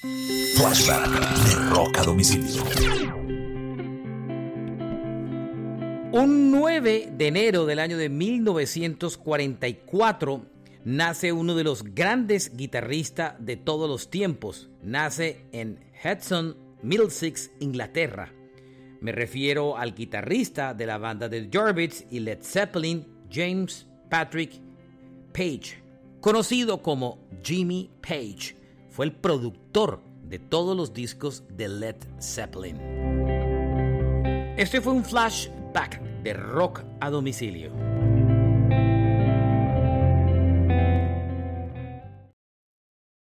Flashback de Rock a Domicilio. Un 9 de enero del año de 1944 nace uno de los grandes guitarristas de todos los tiempos. Nace en Hudson, Middlesex, Inglaterra. Me refiero al guitarrista de la banda de Jorbits y Led Zeppelin, James Patrick Page, conocido como Jimmy Page. Fue el productor de todos los discos de Led Zeppelin. Este fue un flashback de rock a domicilio.